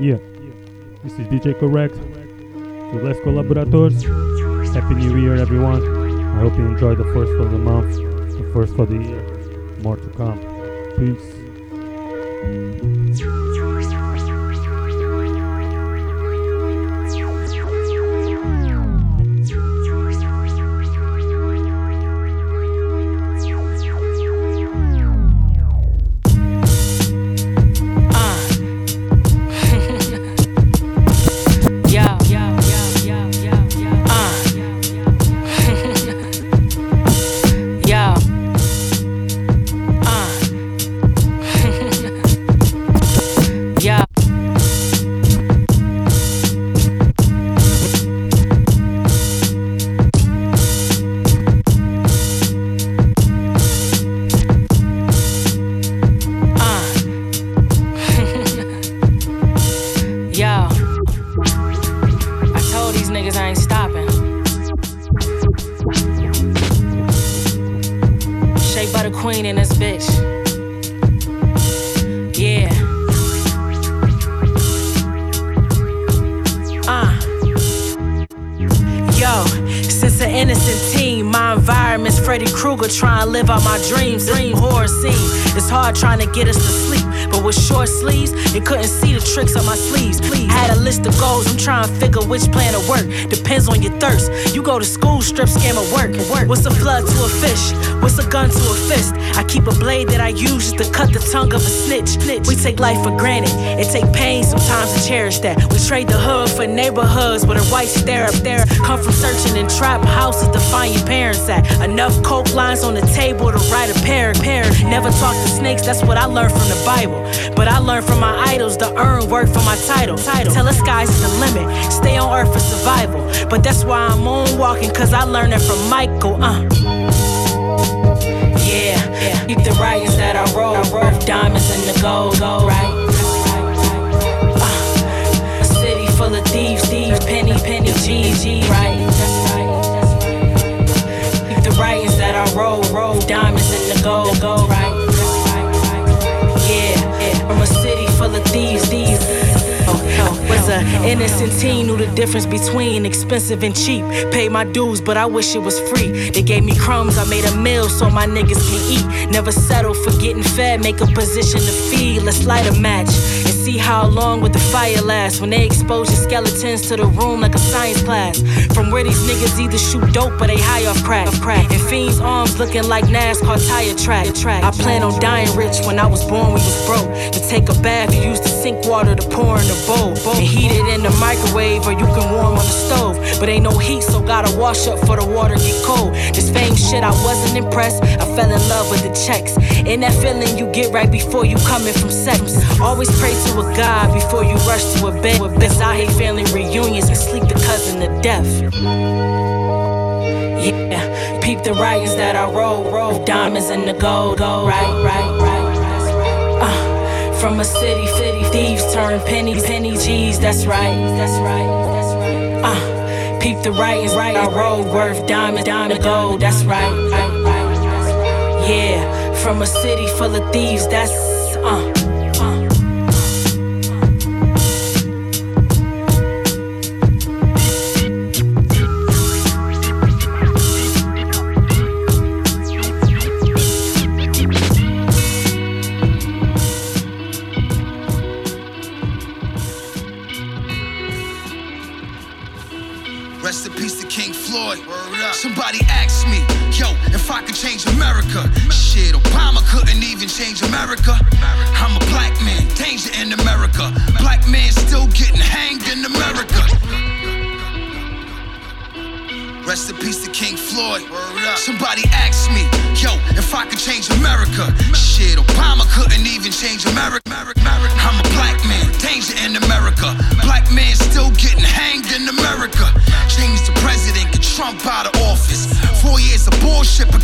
Yeah, this is DJ Correct with Les Collaborators. Happy New Year, everyone. I hope you enjoy the first of the month, the first of the year. More to come. Peace. Cut the tongue of a snitch. We take life for granted. It take pain sometimes to cherish that. We trade the hood for neighborhoods where the whites stare up there. Come from searching in trap houses to find your parents at. Enough coke lines on the table to write a pair. pair. Never talk to snakes, that's what I learned from the Bible. But I learned from my idols to earn work for my title. title. Tell the skies is the limit. Stay on earth for survival. But that's why I'm moonwalking, cause I learned it from Michael. Uh. Yeah. Keep the writings that I wrote. I wrote diamonds in the gold, gold, right? Uh, city full of thieves, thieves, penny, penny, G, G, right? Keep the writings that I wrote, wrote diamonds in the gold, gold, right? Yeah, yeah. From a city full of thieves, thieves was a innocent teen, knew the difference between expensive and cheap. Paid my dues, but I wish it was free. They gave me crumbs, I made a meal so my niggas can eat. Never settle for getting fed, make a position to feed. Let's light a match see how long would the fire last When they expose your skeletons to the room like a science class. From where these niggas either shoot dope or they high off crack. crack. And fiends' arms looking like NASCAR tire track. I plan on dying rich when I was born, we was broke. To take a bath, you used the sink water to pour in the bowl and heat it in the microwave or you can warm on the stove. But ain't no heat, so gotta wash up for the water get cold. This fame shit, I wasn't impressed. I fell in love with the checks. And that feeling you get right before you coming from sex. Always pray to a God before you rush to a bed. Cause I hate family reunions and sleep the cousin to death. Yeah, peep the writings that I wrote, wrote diamonds in the gold, gold, right, right, right. Uh, from a city, city, thieves turn pennies, penny G's. That's right, that's right, that's right. Uh, peep the writings, right. I road worth diamond, diamond, gold. That's right. Yeah, from a city full of thieves. That's uh.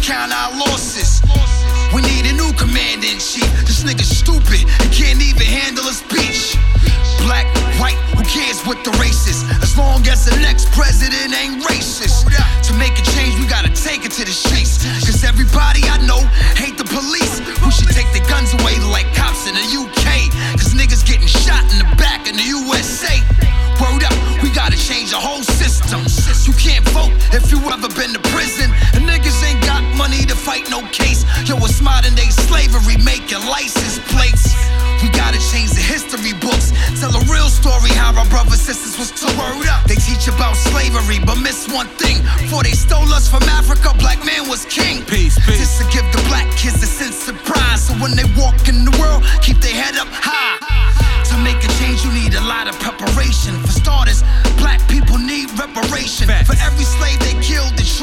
count our losses. We need a new command in chief. This nigga's stupid and can't even handle a speech. Black, white, who cares what the race is? As long as the next president ain't racist. To make a change, we gotta take it to the streets. Cause everybody I know hate the police. We should take the guns away like cops in the UK. Cause niggas getting shot in the back in the USA. Word up, we gotta change the whole system. You can't vote if you ever been to prison. Story how our brothers sisters was. Word up. They teach about slavery, but miss one thing. For they stole us from Africa, black man was king. Peace, peace. Just to give the black kids a sense of pride. So when they walk in the world, keep their head up high. To make a change, you need a lot of preparation. For starters, black people need reparation. Facts. For every slave they that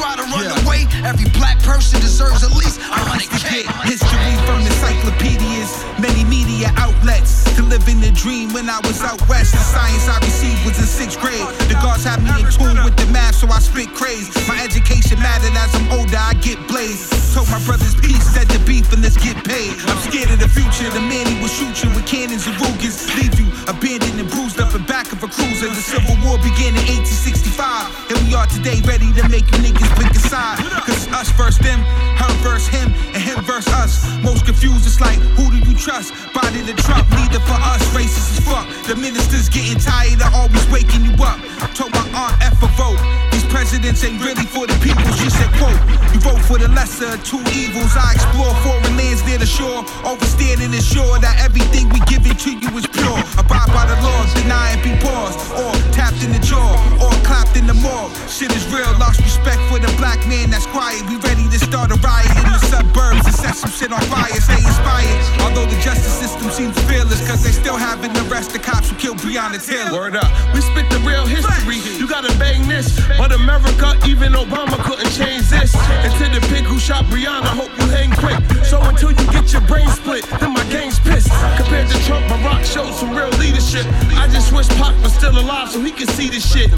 try to run Yeah. away, every black person deserves at least a hundred K. History from encyclopedias, many media outlets. To live in the dream when I was out west. The science I received was in sixth grade. The guards had me in tune with the math, so I spit craze. My education mattered as I'm older, I get blazed. Told my brothers peace, said the beef, and let's get paid. I'm scared of the future. The man he will shoot you with cannons and Rugers. Leave you abandoned and bruised up in back of a cruiser. The Civil War began in 1865. Here we are today, ready to make you niggas pick a side. Cause us versus them, her versus him, and him versus us. Most confused, it's like, who do you trust? Body the Trump, neither for us, racist as fuck. The ministers getting tired of always waking you up. Told my aunt F a vote. Presidents ain't really for the people. She said, quote, you vote for the lesser two evils. I explore foreign lands near the shore, oversteered and ensure that everything we give it to you is pure. Abide by the laws, deny and be paused, or tapped in the jaw, or clapped in the morgue. Shit is real, lost respect for the black man that's quiet. We ready to start a riot in the suburbs and set some shit on fire. Stay inspired. Although the justice system seems fearless, cause they still haven't arrested the cops who killed Breonna Taylor. Word up. We spit the real history. You gotta bang this. But America, even Obama couldn't change this. And to the pig who shot Breonna, hope you hang quick. So until you get your brain split, then my gang's pissed. Compared to Trump, Barack showed some real leadership. I just wish Pac was still alive so he could see this shit.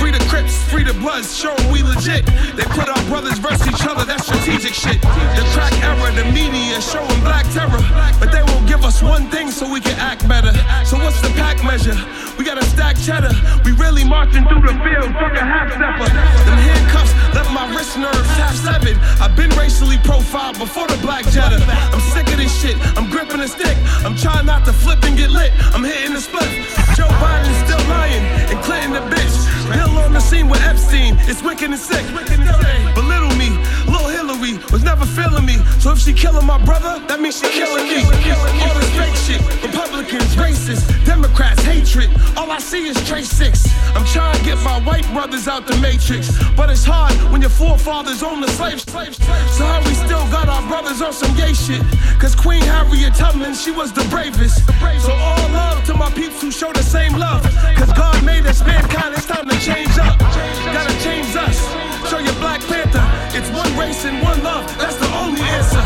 Free the Crips, free the Bloods, show we legit. They put our brothers versus each other, that's strategic shit. The crack era, the media showing black terror. But they won't give us one thing so we can act better. So what's the pack measure? We got a stack cheddar. We really marching through the field, fuck a half stepper. Them handcuffs left my wrist nerves half severed. I've been racially profiled before the black Jetta. I'm sick of this shit. I'm gripping a stick. I'm trying not to flip and get lit. I'm hitting the split. Joe Biden's still lying and Clinton the bitch. Bill on the scene with Epstein. It's wicked and sick. Belittle me. Hillary was never feeling me. So if she killing my brother, that means she killing me. All this fake shit. Republicans, racists, Democrats, hatred. All I see is Trace Six. I'm trying to get my white brothers out the matrix. But it's hard when your forefathers own the slaves. So how we still got our brothers on some gay shit? Cause Queen Harriet Tubman, she was the bravest. So all love to my peeps who show the same love. Cause God made us mankind, it's time to change up. Gotta change us. Show your Black Panther. Race and one love. That's the only answer.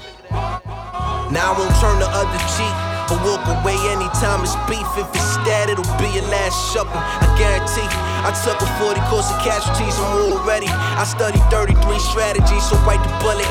Now I won't turn the other cheek or walk away anytime it's beef. If it's stat, it'll be your last supper. I guarantee. I took a 40 course of casualties, I'm already. I studied 33 strategies, so bite the bullet.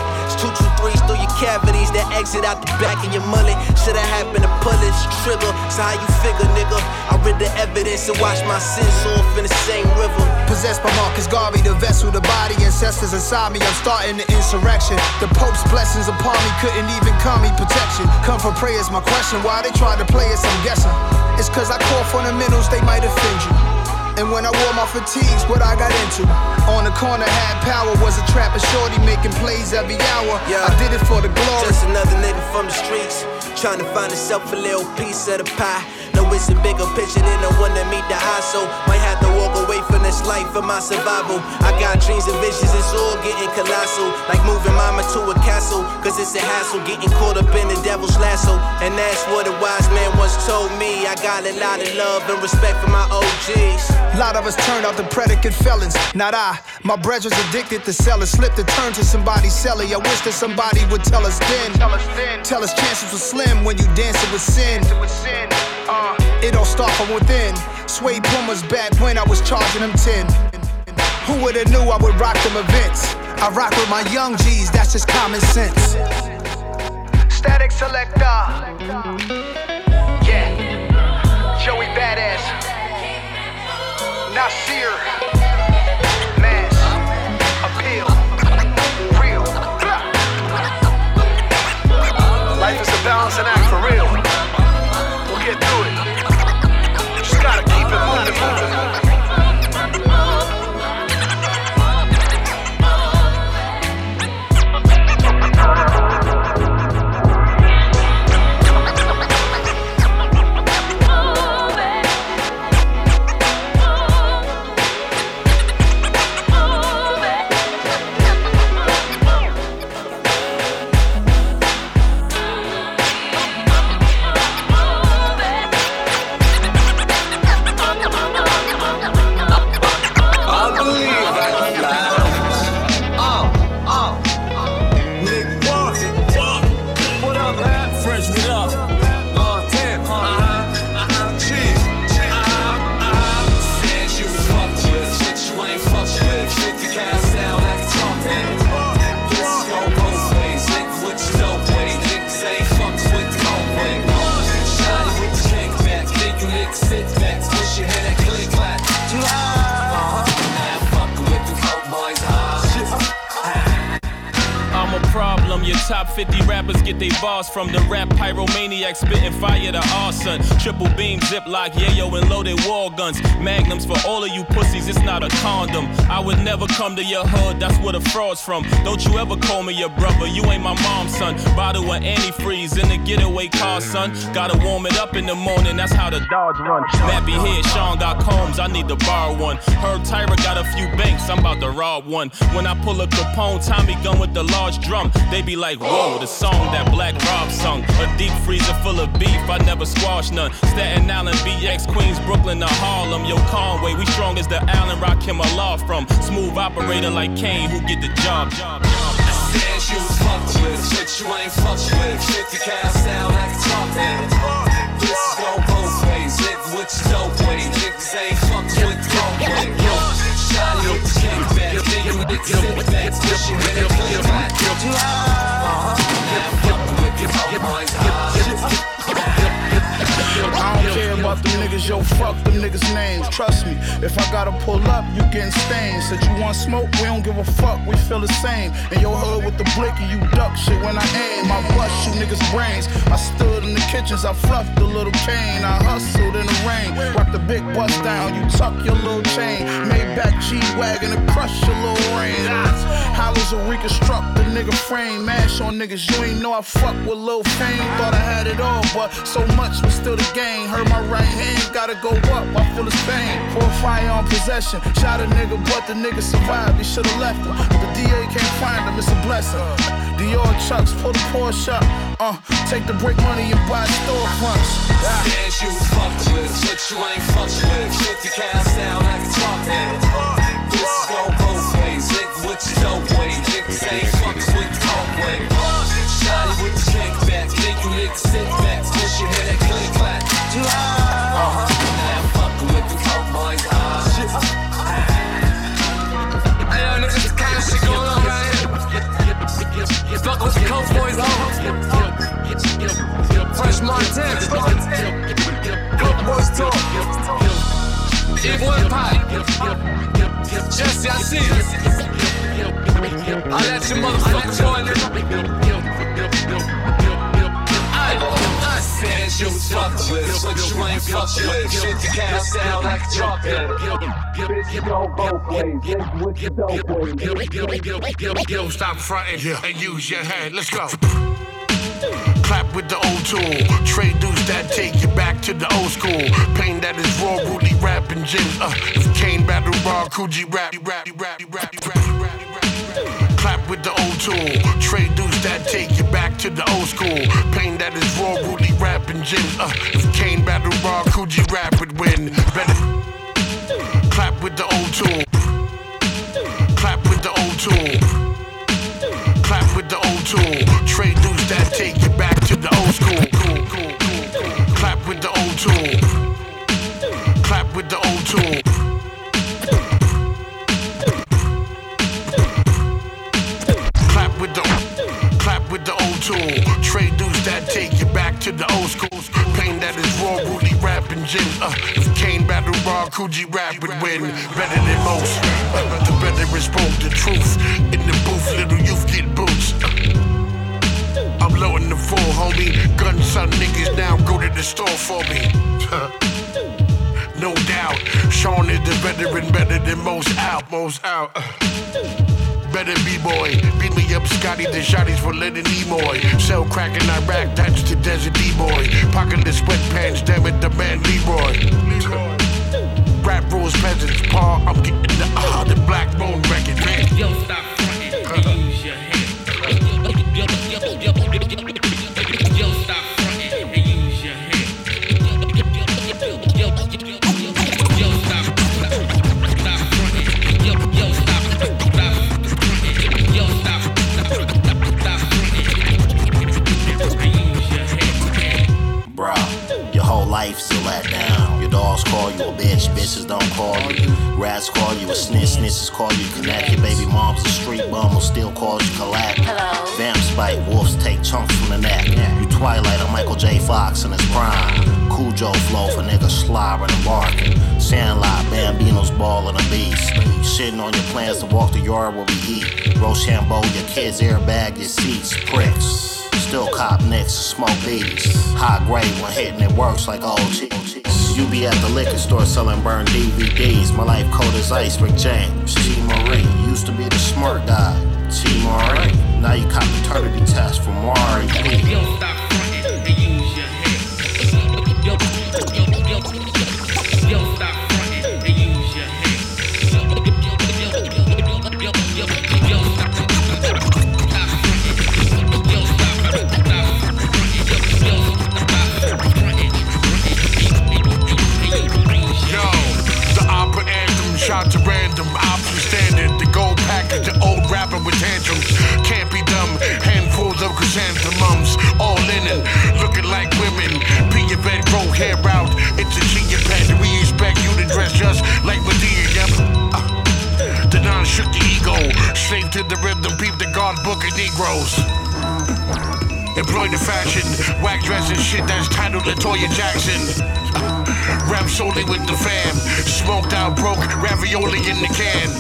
Through your cavities that exit out the back of your mullet. Should have happened to pull this trigger. So how you figure, nigga? I read the evidence and watched my sins off in the same river. Possessed by Marcus Garvey, the vessel, the body, ancestors inside me. I'm starting the insurrection. The Pope's blessings upon me couldn't even call me protection. Come for prayers, my question. Why they try to play us? I'm guessing. It's cause I call fundamentals, they might offend you. And when I wore my fatigues, what I got into. On the corner, had power, was a trapper shorty making plays every hour. Yeah. I did it for the glory. Just another nigga from the streets, trying to find himself a little piece of the pie. Know it's a bigger picture than the one that meet the eye. So might have to walk away from this life for my survival. I got dreams and visions, it's all getting colossal. Like moving mama to a castle, cause it's a hassle getting caught up in the devil's lasso. And that's what a wise man once told me. I got a lot of love and respect for my OGs. A lot of us turned out to predicate felons, not I. My brethren's addicted to selling, slip to turn to somebody selling. I wish that somebody would tell us then. Tell us chances were slim when you dancing with sin. Uh, it all start from within. Suede Pumas back when I was charging them 10. Who would've knew I would rock them events? I rock with my young G's, that's just common sense. Static selector. Top 50 rappers get their bars from the rap pyromaniac spitting fire to arson. Triple beam, ziplock, yayo, and loaded wall guns. Magnums for all of you pussies, it's not a condom. I would never come to your hood, that's where the fraud's from. Don't you ever call me your brother, you ain't my mom's son. Bottle of antifreeze in the getaway car, son. Gotta warm it up in the morning, that's how the dogs run. Nappy head, Sean got combs, I need to borrow one. Herb Tyra got a few banks, I'm about to rob one. When I pull a Capone, Tommy gun with the large drum, they be like, whoa, the song that Black Rob sung. A deep freezer full of beef, I never squash none. Staten Island, BX, Queens, Brooklyn, to Harlem. Yo, Conway, we strong as the Allen Rock him a law from. Smooth operator like Kane, who get the job. job. Said you was fucked with, shit you ain't fucked with. Shit the cow sound talk This is go both ways, live what you don't way. Niggas ain't fucked nigga, nigga, sit back, push your head, clear back. I don't care about them niggas, yo, fuck them niggas' names. Trust me, if I gotta pull up, you getting stained. Said you want smoke, we don't give a fuck, we feel the same. In your hood with the blick and you duck shit when I aim. I bust you niggas' brains. I stood in the kitchens, I fluffed the little cane. I hustled in the rain, rocked the big bust down, you tuck your little chain. Made back G-Wagon and crush your little range. Will reconstruct the nigga frame. Mash on niggas, you ain't know I fuck with Lil Fame. Thought I had it all, but so much was still the game. Hurt my right hand, gotta go up, I feel his pain. A fire on possession, shot a nigga, but the nigga survived, he should've left him. The DA can't find him, it's a blessing. Dior Chucks, pull the Porsche up, uh, take the break money and buy storefronts. Ah. Said you was fucked with, shit you ain't fucked with. Shit the cow sound like a talk This is ways, you don't way. Niggas ain't fucked with with the kickback, nigga, nigga, sit back, push your head click clack. Uh-huh. Fucking with the coke boys, ah. Niggas, the kind of shit going on with the coke boys. French Montana. Coke boys talk. Evil Empire. Jesse, I see you. I let you motherfuckers join I said you fucked with, but you ain't fucked with. Shit the cow sound like truck Bitch, go both ways, nigga, what you don't way. Yo, stop fronting and use your head. Let's go. Clap with the old tool. Trade dudes that take you back to the old school. Pain that is raw, Rudy rap and gin. Uh, if Kane battle raw, Kool G Rap, rap, rap, rap, rap, rap. Clap with the old tool. Trade dudes that take you back to the old school. Pain that is raw, Rudy rap and gin. Uh, if Kane battle raw, Kool G Rap would win. Better clap with the old tool. Clap with the old tool. The old tool. Trade dudes that take you back to the old school. Clap with the old tool. Clap with the old tool. Clap with the clap with the old tool. Trade dudes that take you back to the old schools. Pain that is raw, Rudy rap and gin. Uh, if Kane battle raw, Kool G Rap would win. Better than most. Uh, the better is spoke the truth. In the booth, little youth get boots. Uh, in the full, homie. Gun son niggas now go to the store for me. No doubt, Sean is the veteran, better than most out, most out. Uh. Better B-boy, beat me up, Scotty. The shotties for letting Nimoy. Sell crack in Iraq, that's the desert D-boy. Pocketless sweatpants, damn it, the man Leroy. Rap rules, peasants, paw. I'm getting the ah, the black bone record, man. Yo, stop stop fronting and use your head. Yo, yo, stop, stop fronting. Yo, yo, stop, stop fronting. Yo, stop, stop fronting and use your head. Bruh, your whole life's a letdown. Your dogs call you a bitch, bitches don't call you. Rats call you a snitch, snitches call you connect. Your baby mom's a street bum who still calls you collect. Hello. Vamps bite, wolves take chunks from the neck. You Twilight on Michael J. Fox in his prime. Cujo flow for niggas slobbering and barking. Sandlot, Bambino's balling a beast. Shitting on your plans to walk the yard where we eat. Rochambeau, your kids airbag your seats. Pricks. Still cop nicks smoke beats. High grade when hitting it works like OG. You be at the liquor store selling burned DVDs. My life cold as ice, Rick James. T. Marie used to be the smart guy. T. Marie. Now you cop paternity test from Mari random, option standard, the gold package, the old rapper with tantrums. Can't be dumb, handfuls of chrysanthemums, all linen, looking like women. Pee your bed, grow hair out, it's a a G pet. We expect you to dress just like Madea, yep. Uh, the non shook your ego, slave to the rhythm, peep the guard book of Negroes. Employ the fashion, whack dressing shit that's titled Latoya Jackson. Uh, rap solely with the fam, smoked out broke, ravioli in the can.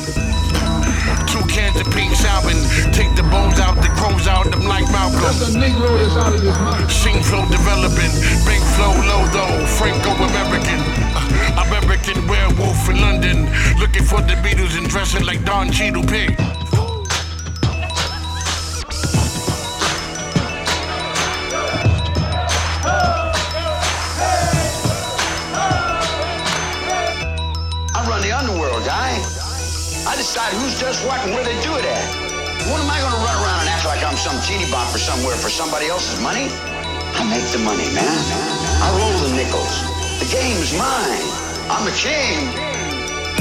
Two cans of pink salmon, take the bones out, the crows out, them like Malcolm. That's a Negro that's out of his mind. Sing flow developing, big flow low though, Franco American. American werewolf in London, looking for the Beatles and dressing like Don Cheadle Pig. Decide who's just what and where they do it at. What am I gonna run around and act like I'm some teeny bopper somewhere for somebody else's money? I make the money, man. I roll the nickels. The game's mine. I'm the king.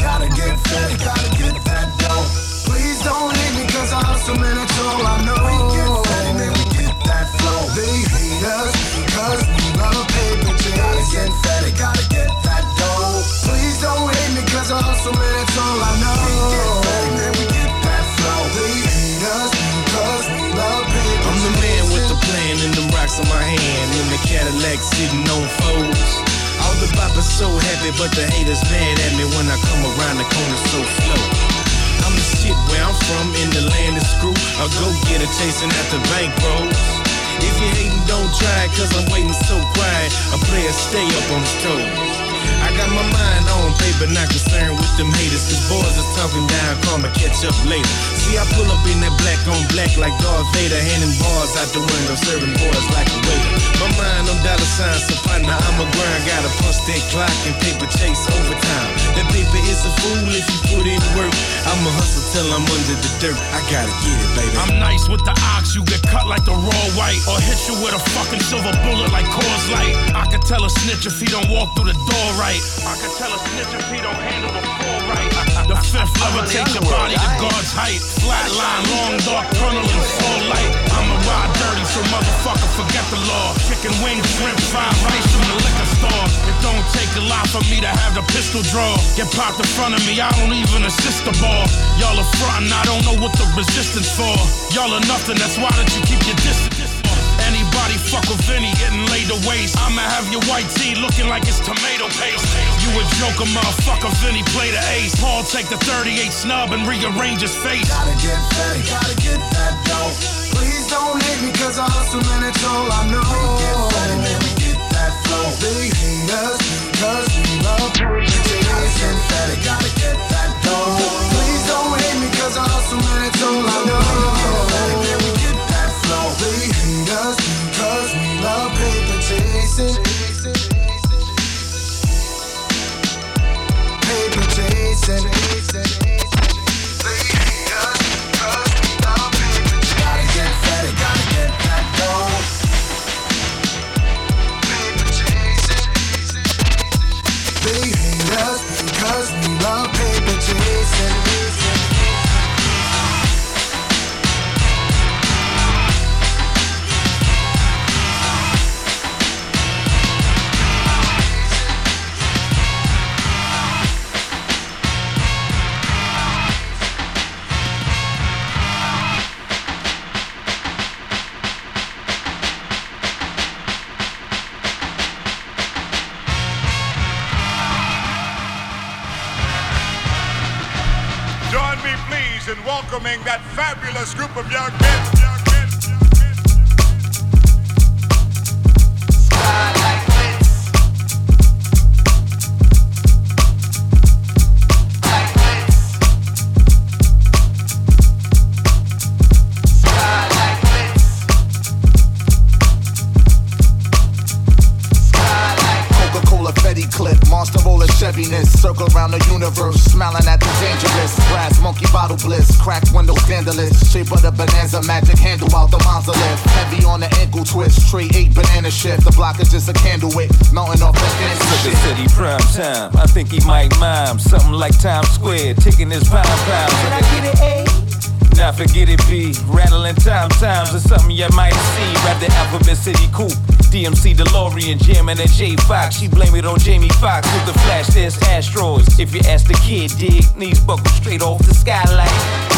Gotta get fed, gotta get that dough. Please don't hate me cause I hustle man, that's all I know. We get fed and then we get that flow. They hate us because we love paper chase. Gotta get fed, gotta get that dough. Please don't hate me cause I hustle man, that's all I know. In my hand. In the Cadillac sitting on foes. All the boppers so happy, but the haters mad at me when I come around the corner so slow. I'm the shit where I'm from in the land of screw. I go get a chasing at the bank bros. If you hating, don't try, cause I'm waiting so quiet. A player stay up on his toes. I got my mind on paper, not concerned with them haters. Cause boys is talking down, karma catch up later. See, I pull up in that black on black like Darth Vader, handing bars out the window, serving boys like a waiter. My mind on dollar signs, so partner, I'm a grind. Gotta punch that clock and paper chase overtime. That paper is a fool if you put in work. I'ma hustle till I'm under the dirt. I gotta get it, baby. I'm nice with the ox, you get cut like the raw white, or hit you with a fucking silver bullet like Coors Light. I can tell a snitch if he don't walk through the door right. I can tell a snitch if he don't handle the floor right. The fifth level takes your body to God's height. Flatline, long dark tunnel and full light. I'ma ride dirty, so motherfucker forget the law. Chicken wings, shrimp, fried rice from the liquor store. It don't take a lot for me to have the pistol draw. Get popped in front of me, I don't even assist the ball. Y'all are frontin', I don't know what the resistance for. Y'all are nothing, that's why that you keep your distance. Anybody fuck with Vinny getting laid to waste. I'ma have your white tee looking like it's tomato paste. You a joker, motherfucker. Vinny play the ace. Paul take the 38 snub and rearrange his face. Gotta get fed, gotta get that dough. Please don't hate me cause I hustle and it's all I know. We get fed and we get that flow. They hate us cause we love chasing fed. Gotta get that dough. Please don't hate me cause I hustle and it's all I know. Chasing. In welcoming that fabulous group of young men. Circle around the universe, of the magic handle out the monolith. Heavy on the ankle twist, tray eight banana shift. The block is just a candle wick, melting off the dance shit. City prime time. I think he might mime something like Times Square, taking his pound pound. Can I get it A? Now forget it B. Rattling time times is something you might see. Rap the Alphabet City Coupe. DMC DeLorean jamming at J Fox. She blame it on Jamie Foxx with the flash. There's asteroids. If you ask the kid, dig knees buckled straight off the skylight.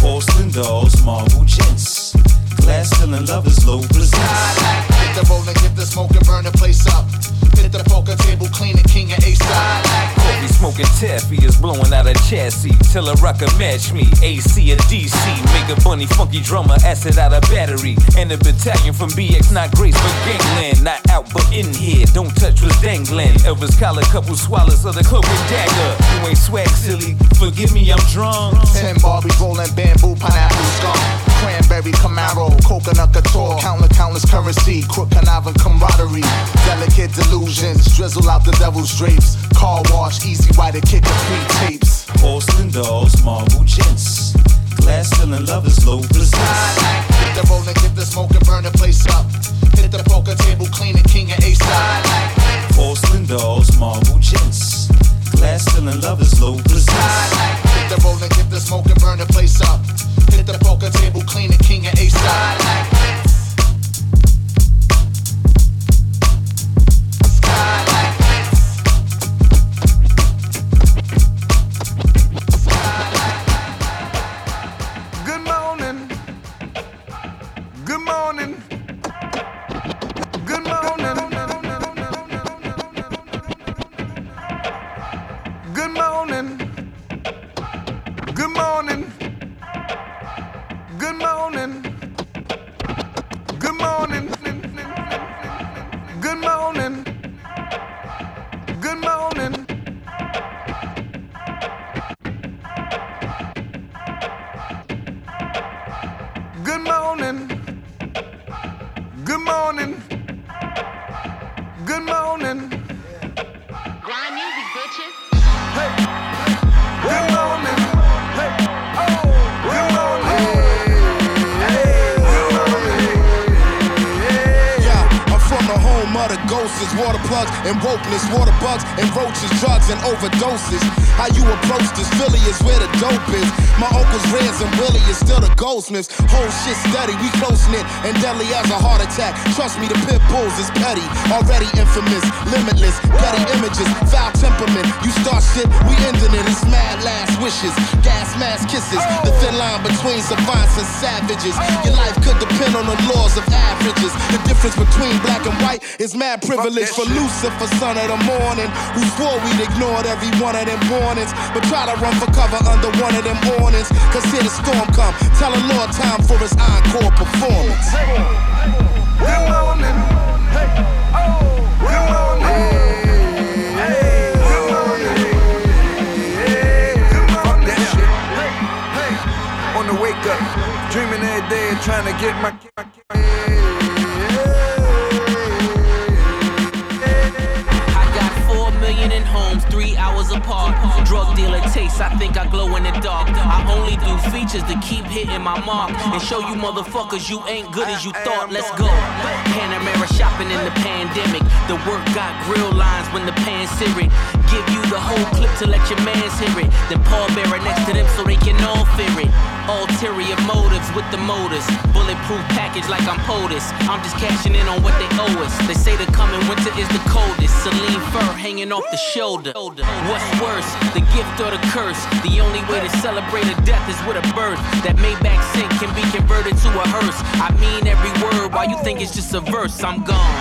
Porcelain dolls, marble gents. Glass ceiling lovers, low presents. Hit the roll and get the smoke and burn the place up. Hit the poker table, clean it, king and ace up. Coffee smoking taffy is blowing out a chassis. Tell a rocker match me, AC or DC. Make a bunny funky drummer, acid out a battery. And a battalion from BX, not Grace, but gangland. Not out, but in here. Don't touch what's dangling. Elvis collar, couple swallows of the cloak and dagger. You ain't swag silly, forgive me, I'm drunk. Ten Barbie rolling bamboo, pineapple skunk. Cranberry Camaro, coconut couture, countless, countless currency, crook conniving camaraderie, delicate delusions, drizzle out the devil's drapes, car wash, easy rider, kicking free tapes. Porcelain dolls, marble gents. Glass ceiling lovers, low presents. Hit the roll and get the smoke and burn the place up. Hit the poker table, clean it, king and ace up. Porcelain dolls, marble gents. Glass ceiling lovers, low presents. Hit the roll and get the smoke and burn the place up side like and wokeness, water bugs and roaches, drugs and overdoses. Whole shit steady, we close knit and deadly as a heart attack. Trust me, the pit bulls is petty, already infamous, limitless, petty images, foul temperament. You start shit, we ending it. It's mad last wishes, gas mask kisses. The thin line between savants and savages. Your life could depend on the laws of averages. The difference between black and white is mad privilege for Lucifer, son of the morning, who swore we'd ignored every one of them warnings, but try to run for cover under one of them awnings. Cause here the storm come, tell the Lord time for his encore performance. Good morning. Hey. Oh. Good morning. Fuck that shit. Hey. On the wake up, dreaming every day and trying to get my. I got four million in homes, three hours apart. Drug dealer taste, I think I glow in the dark. I only do features to keep hitting my mark and show you motherfuckers you ain't good as you thought. Let's go. Panamera shopping in the pandemic. The work got grill lines when the pan's searing. Give you the whole clip to let your mans hear it. Then Paul Bearer next to them so they can all fear it. Ulterior motives with the motors. Bulletproof package like I'm POTUS. I'm just cashing in on what they owe us. They say the coming winter is the coldest. Celine fur hanging off the shoulder. What's worse, the gift or the curse? The only way to celebrate a death is with a birth. That Maybach sink can be converted to a hearse. I mean every word. Why you think it's just a verse? I'm gone.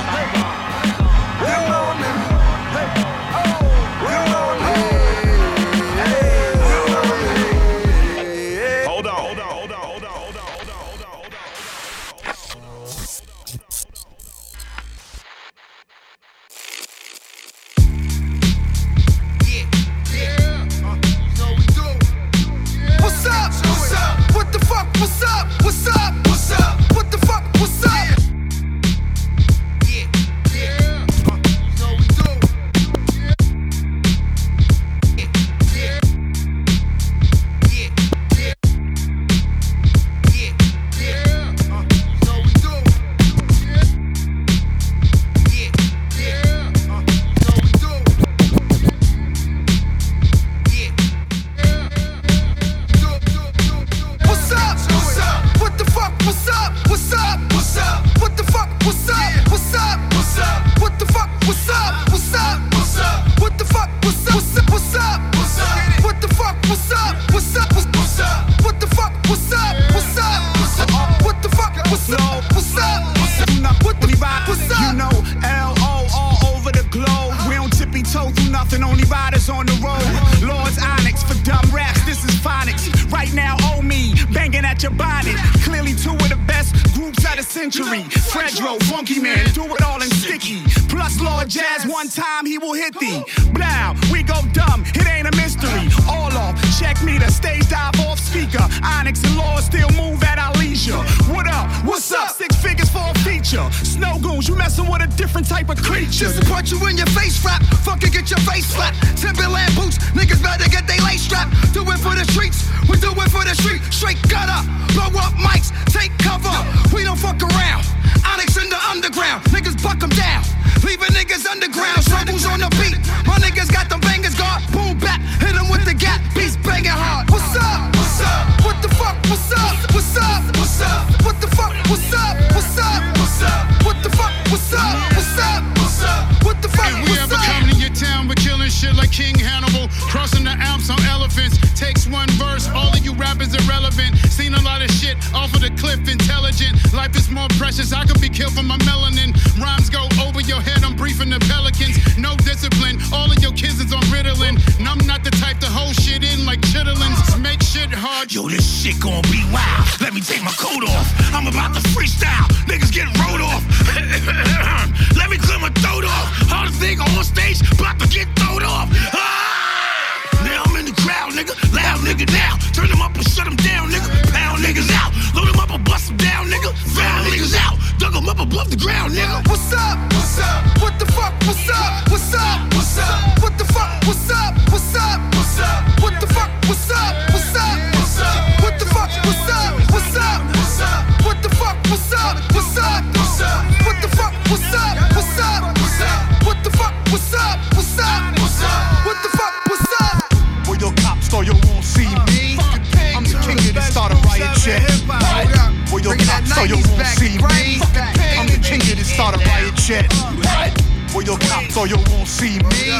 Me.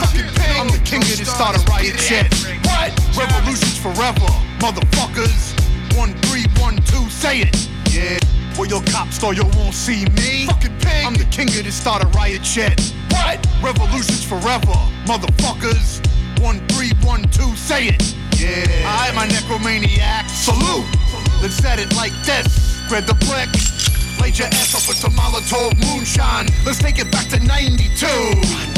I'm the king of start a riot shit. What? Revolutions forever, motherfuckers. One, three, one, two, say it. Yeah. Well, your cops thought you won't see me. Fucking pig. I'm the king of start a riot shit. What? Revolutions forever, motherfuckers. One, three, one, two, say it. Yeah. I, my necromaniac, salute. Let's set it like this. Spread the blick. Laid your ass up with some Molotov moonshine. Let's take it back to 92.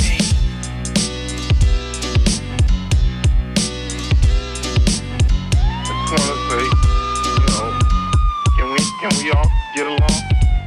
Say, you know, can we can we all get along?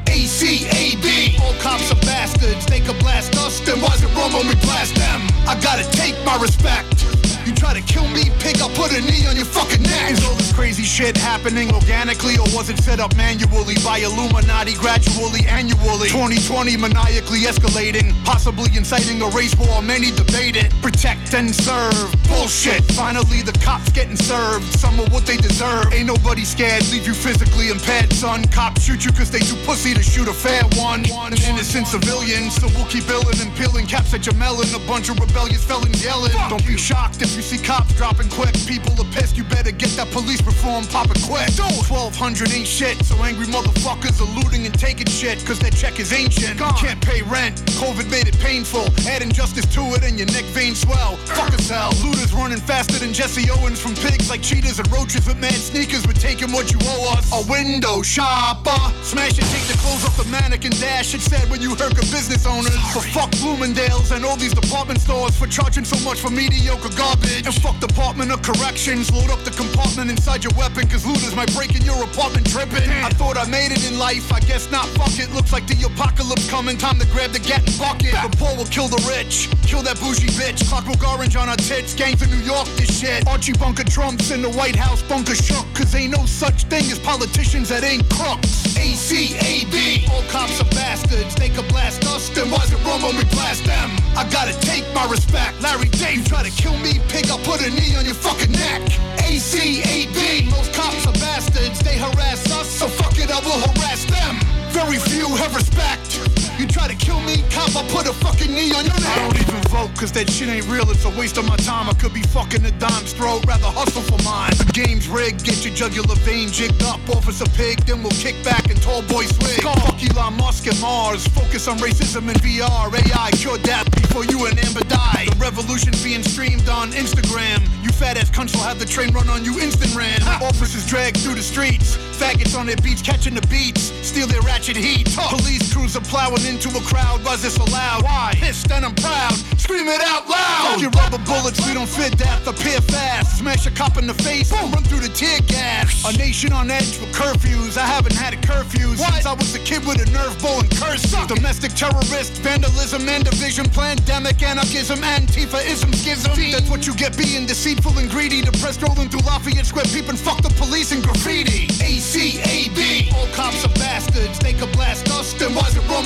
ACAB. All cops are bastards. They could blast us, then why's it wrong when we blast them? I gotta take my respect. You try to kill me, pig, I'll put a knee on your fucking neck. Is all this crazy shit happening organically, or was it set up manually by Illuminati gradually, annually? 2020 maniacally escalating, possibly inciting a race war. Many debate it. Protect and serve. Bullshit. Finally, the cops getting served. Some of what they deserve. Ain't nobody scared, leave you physically impaired, son. Cops shoot you cause they too pussy to shoot a fair one. An innocent civilian, so we'll keep billing and peeling caps at your melon. A bunch of rebellious felons yelling. Don't be shocked if you see cops dropping quick. People are pissed, you better get that police reform popping quick. 1200 ain't shit, so angry motherfuckers are looting and taking shit, cause their check is ancient. Can't pay rent, COVID made it painful. Add injustice to it and your neck veins swell. Fuck as hell. Looters running faster than Jesse Owens from pigs like cheetahs and roaches with mad sneakers. We're taking what you owe us. A window shopper. Smash it, take the clothes off the mannequin dash. It's sad when you hurt business owners. But fuck Bloomingdale's and all these department stores for charging so much for mediocre garbage. And fuck Department of Corrections. Load up the compartment inside your weapon, cause looters might break in your apartment tripping. I thought I made it in life, I guess not. Fuck it. Looks like the apocalypse coming. Time to grab the gat and bucket. The poor will kill the rich. Kill that bougie bitch. Clockwork orange on our tits. Gangs in New York, this shit. Archie Bunker Trumps in the White House bunker shook. Cause ain't no such thing as politicians that ain't crooks. ACAB. All cops are bastards. They could blast us, then why's it wrong when we blast them? I gotta take my respect. Larry Dave try to kill me, pig, I'll put a knee on your fucking neck. ACAB. Most cops are bastards. They harass us, so fuck it, I will harass them. Very few have respect. You try to kill me, cop, I'll put a fucking knee on your neck. I don't even vote, cause that shit ain't real, it's a waste of my time. I could be fucking a dime's throat, rather hustle for mine. The game's rigged, get your jugular vein jigged up. Officer pig, then we'll kick back and tall boy swig. Fuck Elon Musk and Mars, focus on racism and VR. AI cure that before you and Amber die. The revolution's being streamed on Instagram. You fat ass cunts will have the train run on you instant ran. Officers dragged through the streets. Faggots on their beats catching the beats. Steal their ratchet heat. Police crews are into a crowd. was this loud? Why? Pissed and I'm proud. Scream it out loud. Fuck your rubber bullets, we don't fit that. Appear fast. Smash a cop in the face. Boom. Run through the tear gas. A nation on edge with curfews. I haven't had a curfew since I was a kid with a nerve bow and curse. Domestic terrorist, vandalism and division, pandemic, anarchism, antifaism, schism. That's what you get being deceitful and greedy. Depressed rolling through Lafayette Square, peeping fuck the police and graffiti. ACAB.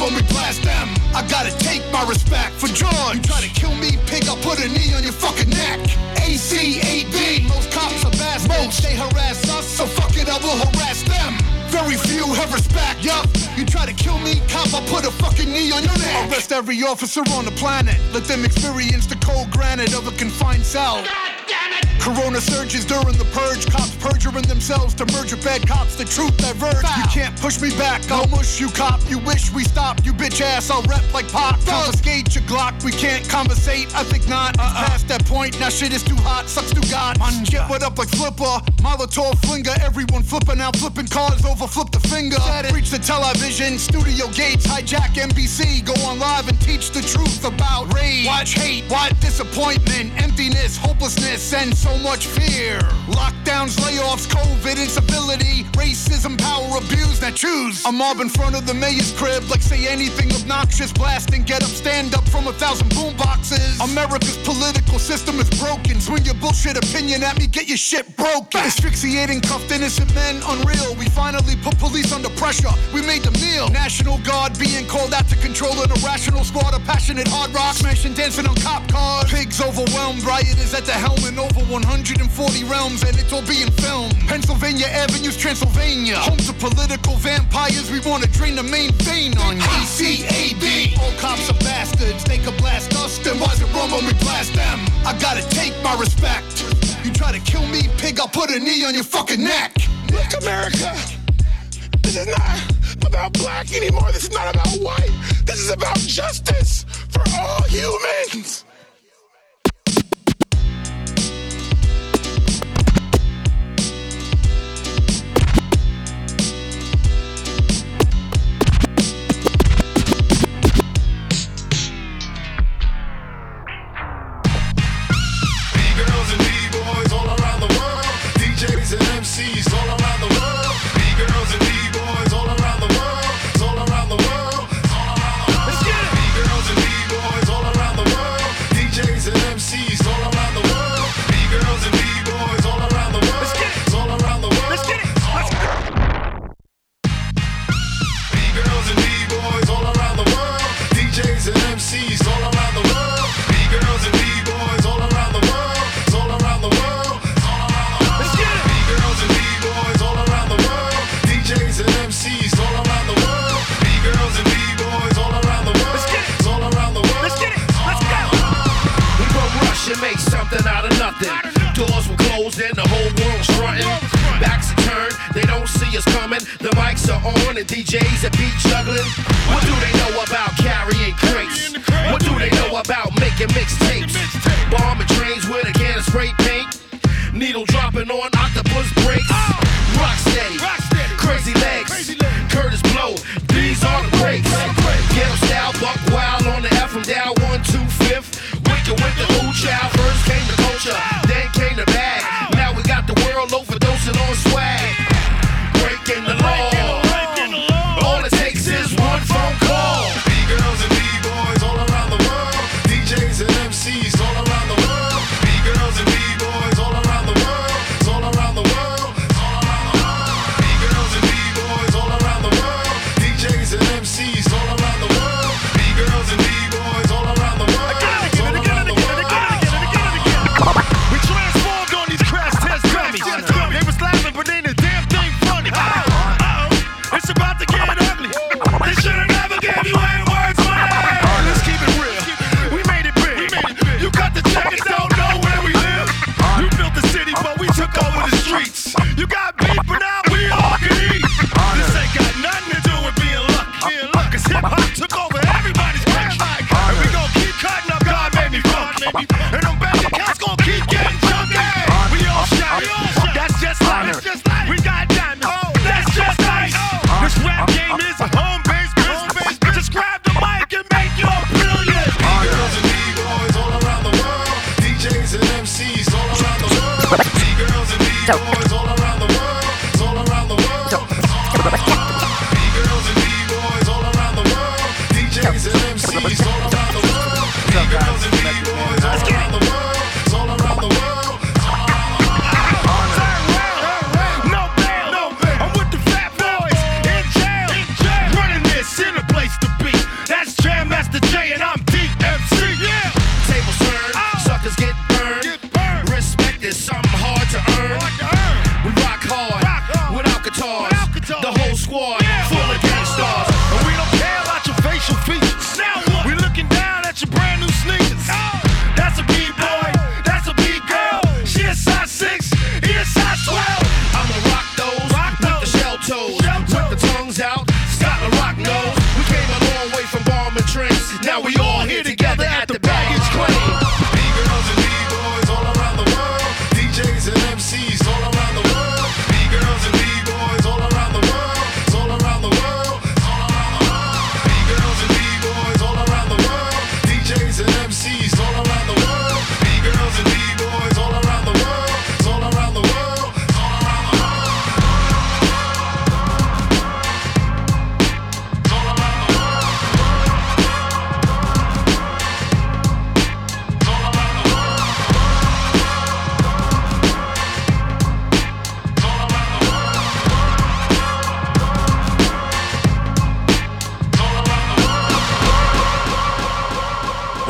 When we blast them? I gotta take my respect for John. You try to kill me, pig, I'll put a knee on your fucking neck. ACAB. Most cops are bastards. Most they harass us, so fuck it, I will harass them. Very few have respect. Yup. You try to kill me, cop, I'll put a fucking knee on your neck. Arrest every officer on the planet. Let them experience the cold granite of a confined cell. Corona surges during the purge. Cops perjuring themselves to merge with bad cops. The truth diverge. You can't push me back. I'll mush you, cop. You wish we stopped. You bitch ass. I'll rep like pop. Confiscate your Glock. We can't conversate. I think not. It's past that point. Now shit is too hot. Sucks to God. Get what up like Flipper. Molotov flinger. Everyone flipping out. Flipping cars over. Flip the finger. Reach the television. Studio gates. Hijack NBC. Go on live and teach the truth about rage. Watch hate. Watch disappointment. Emptiness. Hopelessness. And so much fear. Lockdowns, layoffs, COVID, instability, racism, power abuse. Now choose a mob in front of the mayor's crib, like say anything obnoxious, blasting, get up, stand up from a thousand boom boxes. America's political system is broken. Swing your bullshit opinion at me, get your shit broken. Asphyxiating cuffed innocent men, unreal. We finally put police under pressure. We made the meal. National Guard being called out to control an irrational squad of passionate hard rock, smashing, dancing on cop cars. Pigs overwhelmed, rioters at the helm and over 100. 140 realms and it's all being filmed. Pennsylvania Avenue's Transylvania. Home to political vampires, we wanna drain the main vein on you. C A B. All cops are bastards, they could blast us, then why's it wrong when we blast them? I gotta take my respect. You try to kill me, pig, I'll put a knee on your fucking neck. Look, America, this is not about black anymore. This is not about white. This is about justice for all humans.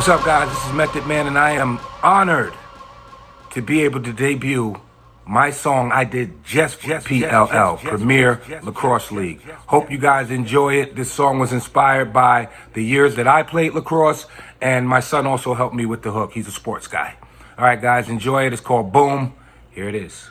What's up, guys? This is Method Man, and I am honored to be able to debut my song I did just for PLL, Premier Lacrosse League. Hope you guys enjoy it. This song was inspired by the years that I played lacrosse, and my son also helped me with the hook. He's a sports guy. All right, guys, enjoy it. It's called Boom. Here it is.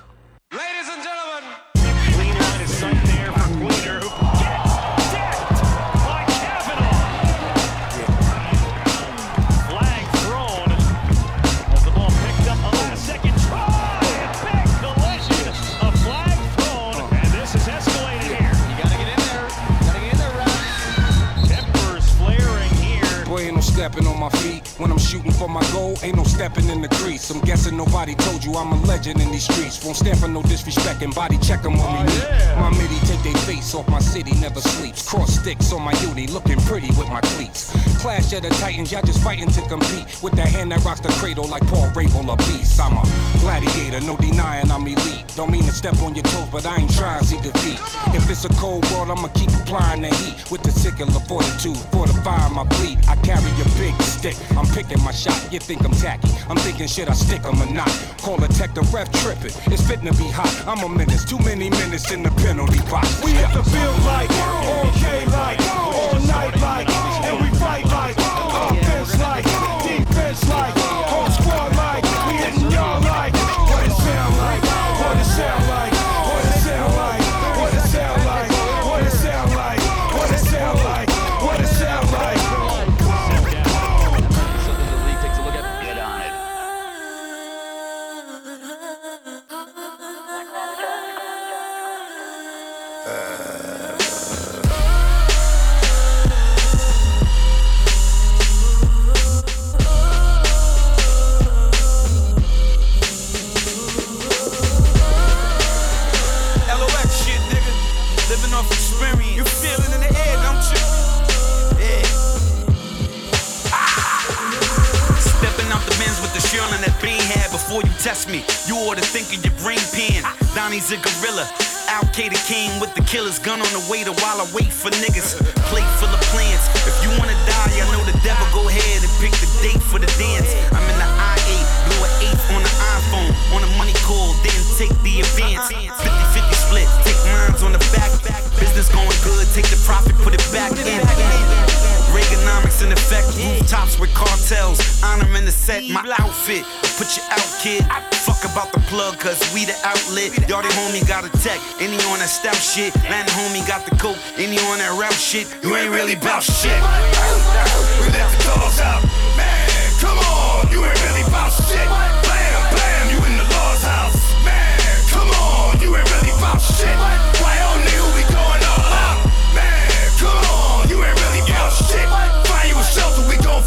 Nobody told you I'm a legend in these streets. Won't stand for no disrespect and body check 'em when we meet. Oh, My midi they face off my city, never sleeps. Cross sticks on my uni, looking pretty with my cleats. Clash of the Titans, y'all just fighting to compete. With the hand that rocks the cradle like Paul Rabel, a beast. I'm a gladiator, no denying I'm elite. Don't mean to step on your toes, but I ain't trying to see defeat. If it's a cold world, I'ma keep applying the heat. With the secular fortitude, fortifying my bleed. I carry a big stick, I'm picking my shot. You think I'm tacky? I'm thinking, should I stick 'em or not? Call a tech the ref tripping. It's fitting to be hot. I'm a menace, too many minutes in the penalty box. We hit the field like, okay like, all night like, test me. You ought to think of your brain pan. Donnie's a gorilla. Al Qaeda king with the killer's gun on the waiter while I wait for niggas. Plate full of plans. If you wanna die, I know the devil. Go ahead and pick the date for the dance. I'm in the I8, blow an on the iPhone. On a money call, then take the advance. 50-50 split, take mines on the back. Business going good, take the profit, put it back in. Reaganomics in effect, rooftops with cartels. Honor in the set, my outfit. Put you out, kid. Fuck about the plug, cause we the outlet. Y'all the homie got a tech, any on that stout shit. Land homie got the coke, any on that route shit. You ain't really bout shit. We let the dogs out, man. Come on, you ain't really about shit. Blam, blam, you in the law's house, man. Come on, you ain't really about shit.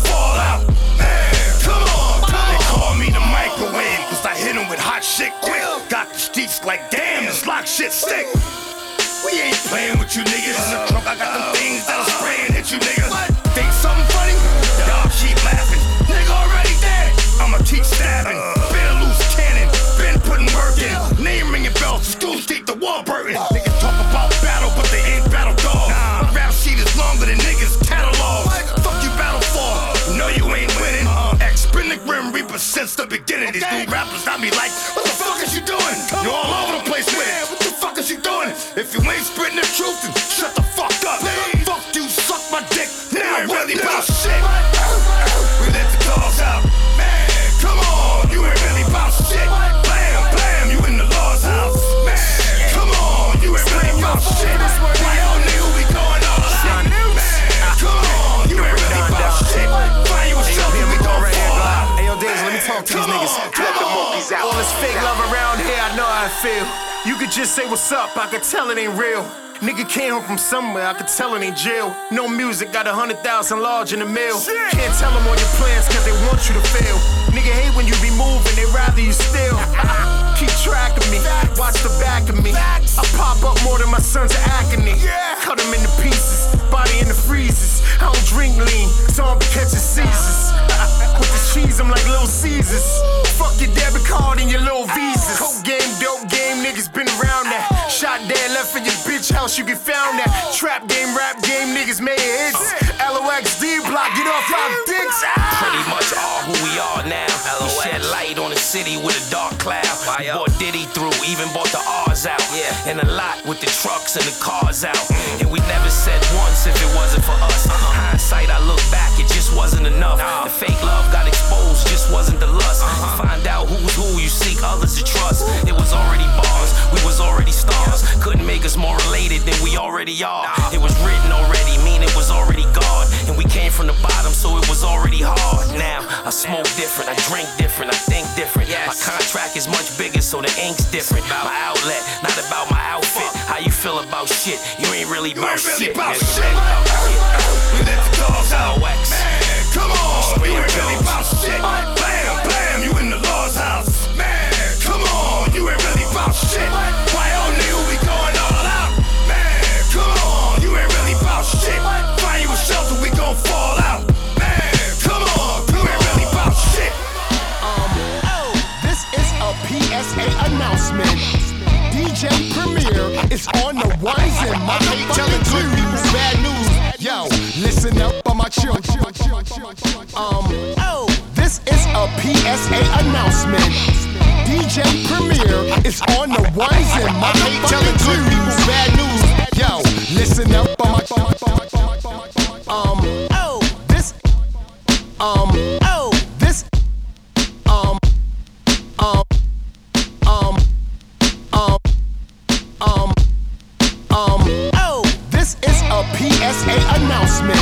Fall out, man. Come on, they call me the microwave, cause I hit hit 'em with hot shit quick. Got the streets like damn, this lock shit stick. We ain't playing with you niggas. In the trunk, I got them things that'll spray and hit you niggas. Think something funny? Y'all keep laughing. Nigga already dead. I'ma keep stabbing. Been a loose cannon. Been putting work in. Name ringing bells. School street the wall Niggas since the beginning. These new rappers got me like, what the fuck is you doing? You're all over the place with it. What the fuck is you doing? If you ain't spitting the truth, then shut the fuck up. Fuck you, suck my dick. Now I'm really about shit. We let the dogs out. Man, come on, you ain't really about shit. Days, let me talk to these niggas. All this fake love around here, I know how I feel. You could just say what's up, I could tell it ain't real. Nigga came home from somewhere, I could tell it ain't jail. No music, got a hundred thousand large in the mail. Can't tell them all your plans, cause they want you to fail. Nigga hate when you be moving, they rather you still. Keep track of me, watch the back of me. I pop up more than my son's agony. Cut him into pieces, body in the freezers. I don't drink lean, so I'm catching Caesars. With the cheese, I'm like Little Caesars. Fuck your debit card and your little visas. Coke game, dope game, niggas been around that. Shot dead, left in your bitch house, you get found that. Trap game, rap game, niggas made hits. LOX D block, get off our dicks. Pretty much all who we are now. We shed light on the city with a dark cloud. We bought Diddy through, even bought the R's out. Yeah. And a lot with the trucks and the cars out. And we never said once if it wasn't for us. Hindsight, I look back, it just wasn't enough. The fake love got exposed, just wasn't the lust. Find out who's who, you seek others to trust. It was already bars, we was already stars. Couldn't make us more related than we already are. It was written already, mean it was already God. And we came from the bottom, so it was already hard. Now, I smoke different, I drink different, I think different. My contract is much bigger, so the ink's different. My outlet, not about my outfit. How you feel about shit? You ain't really You about ain't really shit. about shit. We let the dogs out. Man, come on. You ain't really about shit. Blam, blam, you in the law's house. Man, come on. You ain't really about shit. Why on nigga we going all out? Man, come on. You ain't really about shit. Find you a shelter, we gon' fall out. Man, come on. You ain't really about shit. Um, oh, this is a PSA announcement. DJ Premier is on the ones and my hate telling good people bad news. Yo, listen up for my children. Um, oh, this is a PSA announcement. DJ Premier is on the ones and my telling good people bad news. Yo, listen up for my um, oh, this um, a PSA announcement.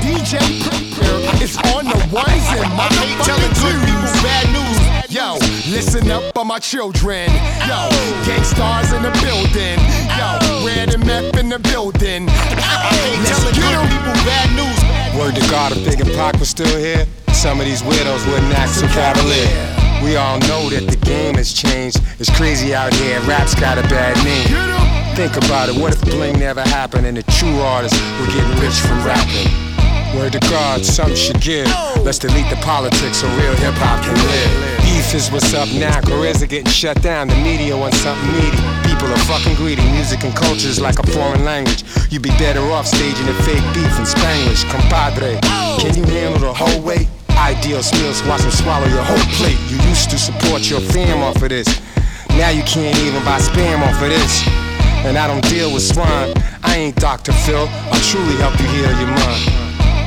DJ Premier is on the ones and my hate telling good people bad news. Yo, listen up for my children. Yo, Gang Starr's in the building. Yo, red and meth in the building. Let's get good people bad news. Word to God, if Big and Pac was still here, some of these widows wouldn't act so cavalier. We all know that the game has changed. It's crazy out here, rap's got a bad name. Think about it, what if bling never happened and the true artists were getting rich from rapping? Word to God, some should give. Let's delete the politics so real hip hop can live. Beef is what's up now, careers are getting shut down. The media wants something meaty. People are fucking greedy. Music and culture is like a foreign language. You'd be better off staging a fake beef in Spanish. Compadre, can you handle the whole weight? Ideal meals, watch them swallow your whole plate. You used to support your fam off of this. Now you can't even buy spam off of this. And I don't deal with swine. I ain't Dr. Phil. I'll truly help you heal your mind.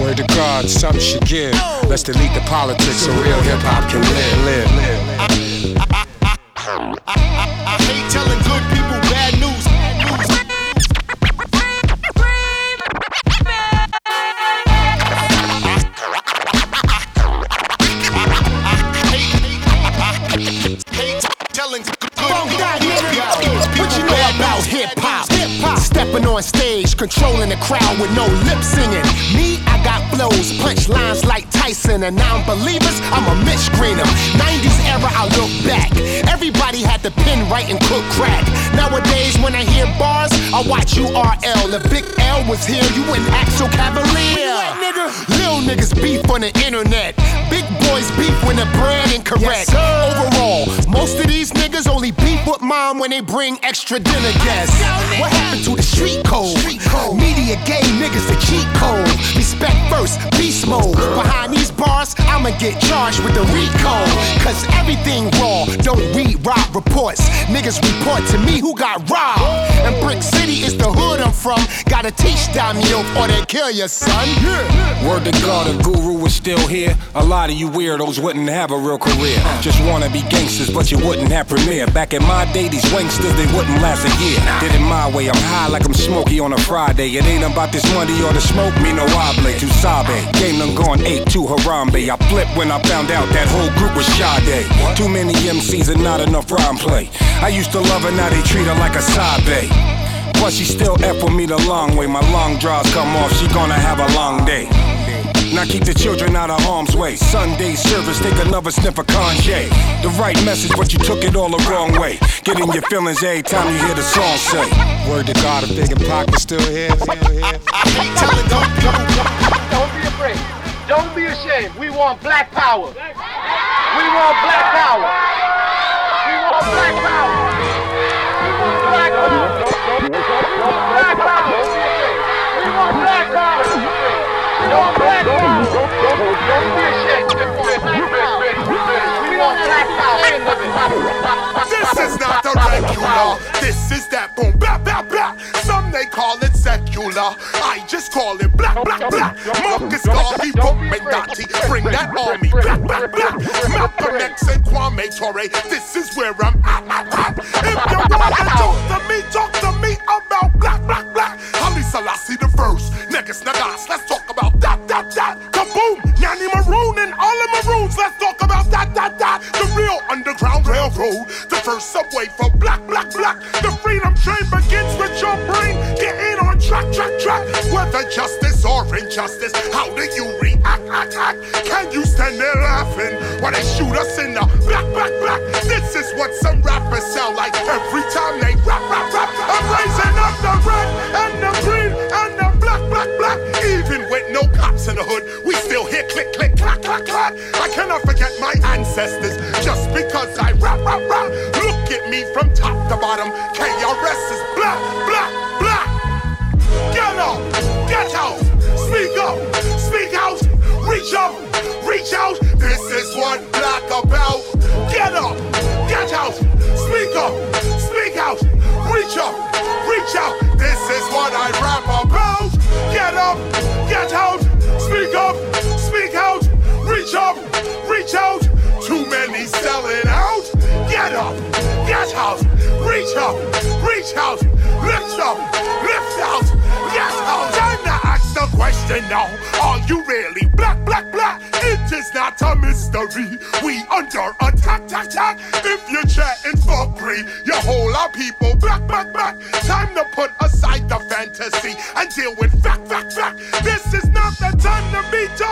Word to God, some should give. Let's delete the politics so real hip hop can live, live, live. I hate telling good people Stepping on stage, controlling the crowd with no lip singing. Me, I got flows, punchlines like Tyson, and non-believers, I'm a Mitch Greener. 90s era, I look back. Everybody had the pen right and cook crack. Nowadays, when I hear bars, I watch URL. If Big L was here, you wouldn't act so cavalier. Little niggas beef on the internet. Big boys beef when the brand incorrect. Overall, most of these niggas only beef with mom when they bring extra dinner guests. What happened to the street code? Media gave niggas the cheat code. Respect first, beast mode. Behind these bars, I'ma get charged with the RICO. Cause everything raw, don't read rob reports. Niggas report to me who got robbed. And Brick City is the hood I'm from. Gotta teach down milk or they kill your son. Word to God, if Guru is still here, a lot of you weirdos wouldn't have a real career. Just wanna be gangsters, but you wouldn't have premiere. Back in my day, these wanksters, they wouldn't last a year. Did it my way, I'm high like I'm smoky on a Friday. It ain't about this money or the smoke, me no oblate. To Sabe, game done gone eight to Harambe. I flipped when I found out that whole group was Sade. Too many MCs and not enough rhyme play. I used to love her, now they treat her like a side bae. But she still F with me the long way. My long draws come off, she gonna have a long day. Now keep the children out of harm's way. Sunday service, take another sniff of Kanye. The right message, but you took it all the wrong way. Get in your feelings every time you hear the song say. Word to God, if Big and Pac was still here. Don't be afraid. Don't be ashamed. We want black power. We want black power. We want black power. This is not the regular. This is that boom, blah, blah, blah. Some they call it secular. I just call it black, black, black. Marcus Garvey, Illuminati. Bring that army, black, black, black. Malcolm X and Kwame Ture. This is where I'm at, at, at. If you want to talk to me, talk to me about black, black, black. Haile Selassie the first. Negus Nagas. Let's talk about Underground Railroad. The first subway for black, black, black. The freedom train begins with your brain. Get in on track, track, track. Whether justice or injustice, how do you react, act, act? Can you stand there laughing while they shoot us in the black, black, black? This is what some rappers sound like every time they rap, rap, rap. I'm raising up the red and the green and the black, black, black. Even with no cops in the hood, we click, click, clack, clack, clack. I cannot forget my ancestors just because I rap, rap, rap. Look at me from top to bottom. KRS is black, black, black. Get up, get out, speak up, speak out, reach up, reach out. This is what black about. Get up, get out, speak up, speak out, reach up, reach out. This is what I rap about. Get up, get out, speak up, out, reach up, reach out. Too many selling out. Get up, get out, reach up, reach out, lift up, lift out, get out. Time to ask the question now. Are you really black, black, black? It is not a mystery. We under attack, attack, attack. If you're chatting fuckery, you whole our people black, black, black. Time to put aside the fantasy and deal with fact, fact, fact. This is not the time to be talking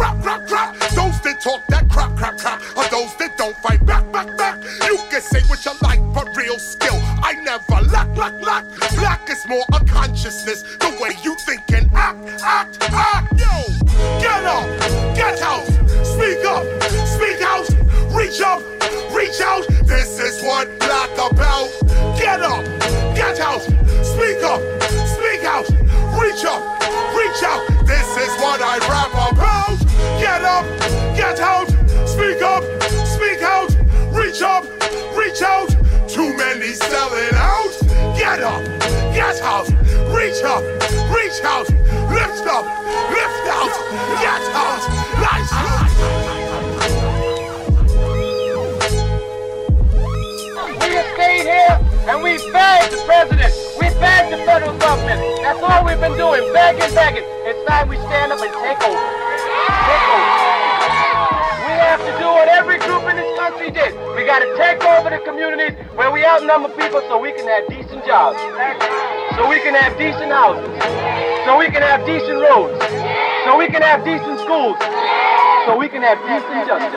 crap, crap, crap. Those that talk that crap, crap, crap are those that don't fight back, back, back. You can say what you like, but real skill. I never lack, lack, lack. Black is more a consciousness, reach up, reach out, lift up, lift out, get out. Nice. We have stayed here and we begged the president. We begged the federal government. That's all we've been doing, begging, begging. It's time we stand up and take over. Take over. We have to do what every group in this country did. Got to take over the communities where we outnumber people so we can have decent jobs. So we can have decent houses. So we can have decent roads. So we can have decent schools. So we can have decent justice.